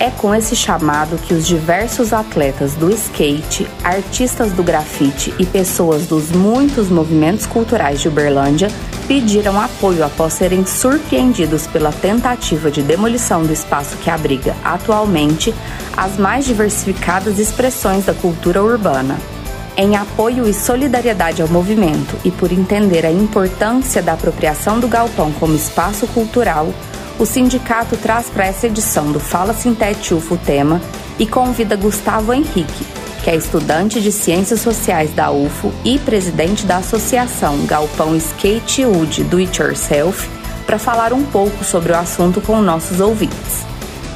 É com esse chamado que os diversos atletas do skate, artistas do grafite e pessoas dos muitos movimentos culturais de Uberlândia pediram apoio após serem surpreendidos pela tentativa de demolição do espaço que abriga atualmente as mais diversificadas expressões da cultura urbana. Em apoio e solidariedade ao movimento e por entender a importância da apropriação do galpão como espaço cultural, o sindicato traz para essa edição do Fala Sintete UFO o tema e convida Gustavo Henrique, que é estudante de Ciências Sociais da UFO e presidente da Associação Galpão Skate Wood Do It Yourself, para falar um pouco sobre o assunto com nossos ouvintes.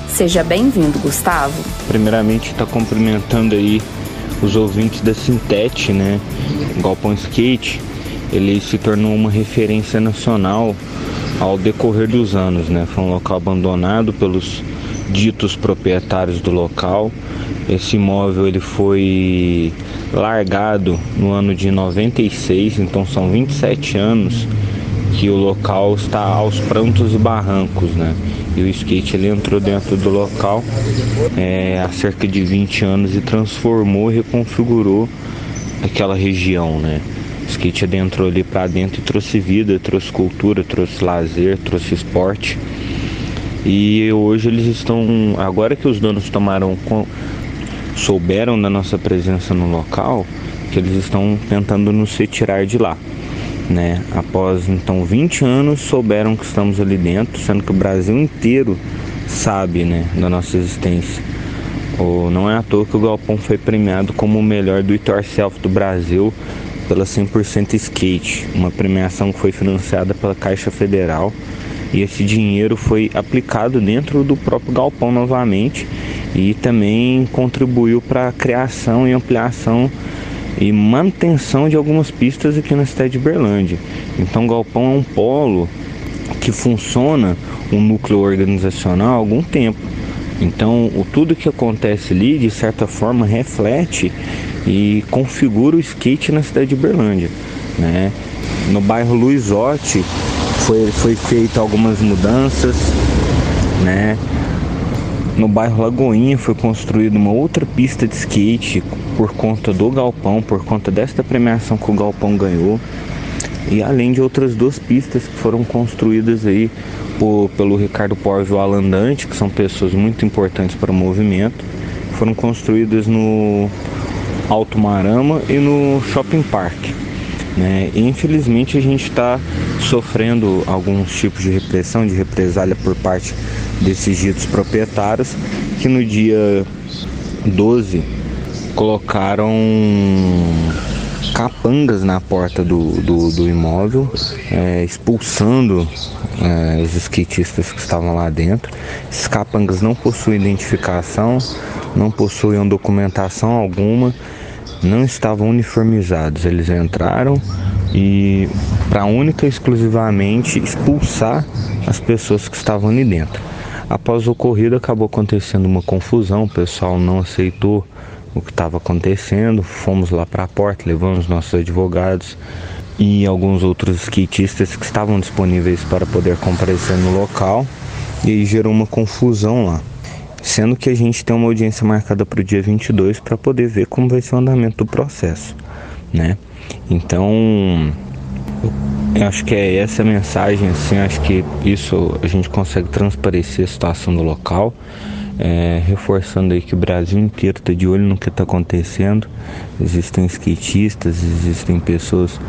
Seja bem-vindo, Gustavo. Primeiramente, está cumprimentando aí os ouvintes da Sintete, né? O Galpão Skate, ele se tornou uma referência nacional ao decorrer dos anos, né? Foi um local abandonado pelos ditos proprietários do local. Esse imóvel ele foi largado no ano de 96, então são 27 anos que o local está aos prantos e barrancos, né? E o skate ele entrou dentro do local é, há cerca de 20 anos e transformou reconfigurou aquela região, né? O skate adentrou ali para dentro e trouxe vida, trouxe cultura, trouxe lazer, trouxe esporte. E hoje eles estão, agora que os donos tomaram, souberam da nossa presença no local, que eles estão tentando nos retirar de lá. Né? Após então 20 anos souberam que estamos ali dentro, sendo que o Brasil inteiro sabe, né, da nossa existência. Ou não é à toa que o Galpão foi premiado como o melhor do it yourself do Brasil pela 100% Skate, uma premiação que foi financiada pela Caixa Federal. E esse dinheiro foi aplicado dentro do próprio galpão novamente e também contribuiu para a criação e ampliação e manutenção de algumas pistas aqui na cidade de Berlândia. Então, o galpão é um polo que funciona um núcleo organizacional há algum tempo. Então, o tudo que acontece ali, de certa forma, reflete e configura o skate na cidade de Berlândia, né? No bairro Luizotti foi, foi feita algumas mudanças, né? No bairro Lagoinha foi construída uma outra pista de skate por conta do galpão, por conta desta premiação que o galpão ganhou. E além de outras duas pistas que foram construídas aí por, pelo Ricardo Porge e o que são pessoas muito importantes para o movimento, foram construídas no Alto Marama e no Shopping Park. Né? Infelizmente a gente está sofrendo alguns tipos de repressão, de represália por parte desses ditos proprietários que no dia 12 colocaram capangas na porta do, do, do imóvel, é, expulsando é, os skatistas que estavam lá dentro. Esses capangas não possuem identificação, não possuíam documentação alguma, não estavam uniformizados. Eles entraram e para única e exclusivamente expulsar as pessoas que estavam ali dentro. Após o ocorrido acabou acontecendo uma confusão, o pessoal não aceitou o que estava acontecendo. Fomos lá para a porta, levamos nossos advogados e alguns outros skatistas que estavam disponíveis para poder comparecer no local. E aí gerou uma confusão lá sendo que a gente tem uma audiência marcada para o dia 22 para poder ver como vai ser o andamento do processo, né? Então, eu acho que é essa a mensagem, assim, acho que isso a gente consegue transparecer a situação do local, é, reforçando aí que o Brasil inteiro está de olho no que está acontecendo, existem skatistas, existem pessoas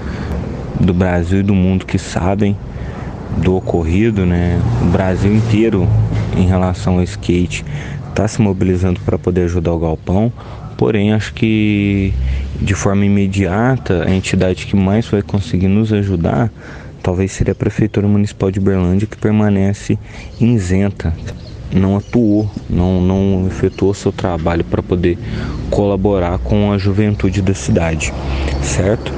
do Brasil e do mundo que sabem do ocorrido, né? O Brasil inteiro em relação ao skate está se mobilizando para poder ajudar o galpão. Porém, acho que de forma imediata a entidade que mais vai conseguir nos ajudar talvez seria a Prefeitura Municipal de Berlândia, que permanece isenta não atuou, não, não efetuou seu trabalho para poder colaborar com a juventude da cidade, certo?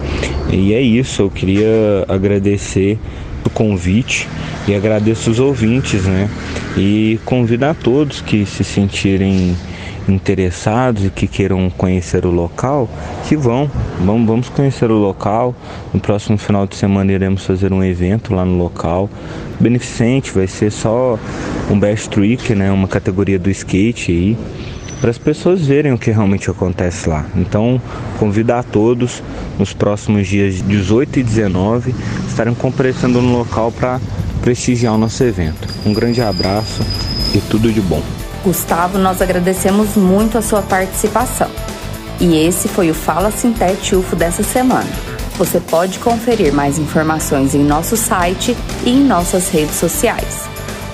E é isso, eu queria agradecer o convite e agradeço os ouvintes, né? E convidar todos que se sentirem interessados e que queiram conhecer o local, que vão, vamos, vamos conhecer o local. No próximo final de semana iremos fazer um evento lá no local. Beneficente, vai ser só um best trick, né? Uma categoria do skate aí para as pessoas verem o que realmente acontece lá. Então, convidar a todos nos próximos dias 18 e 19 estarem comparecendo no local para prestigiar o nosso evento. Um grande abraço e tudo de bom. Gustavo, nós agradecemos muito a sua participação. E esse foi o Fala Sintete UFO dessa semana. Você pode conferir mais informações em nosso site e em nossas redes sociais.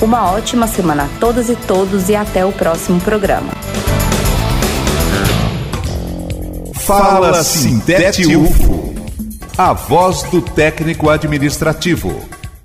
Uma ótima semana a todas e todos e até o próximo programa. Fala Sintete UFO, a voz do técnico administrativo.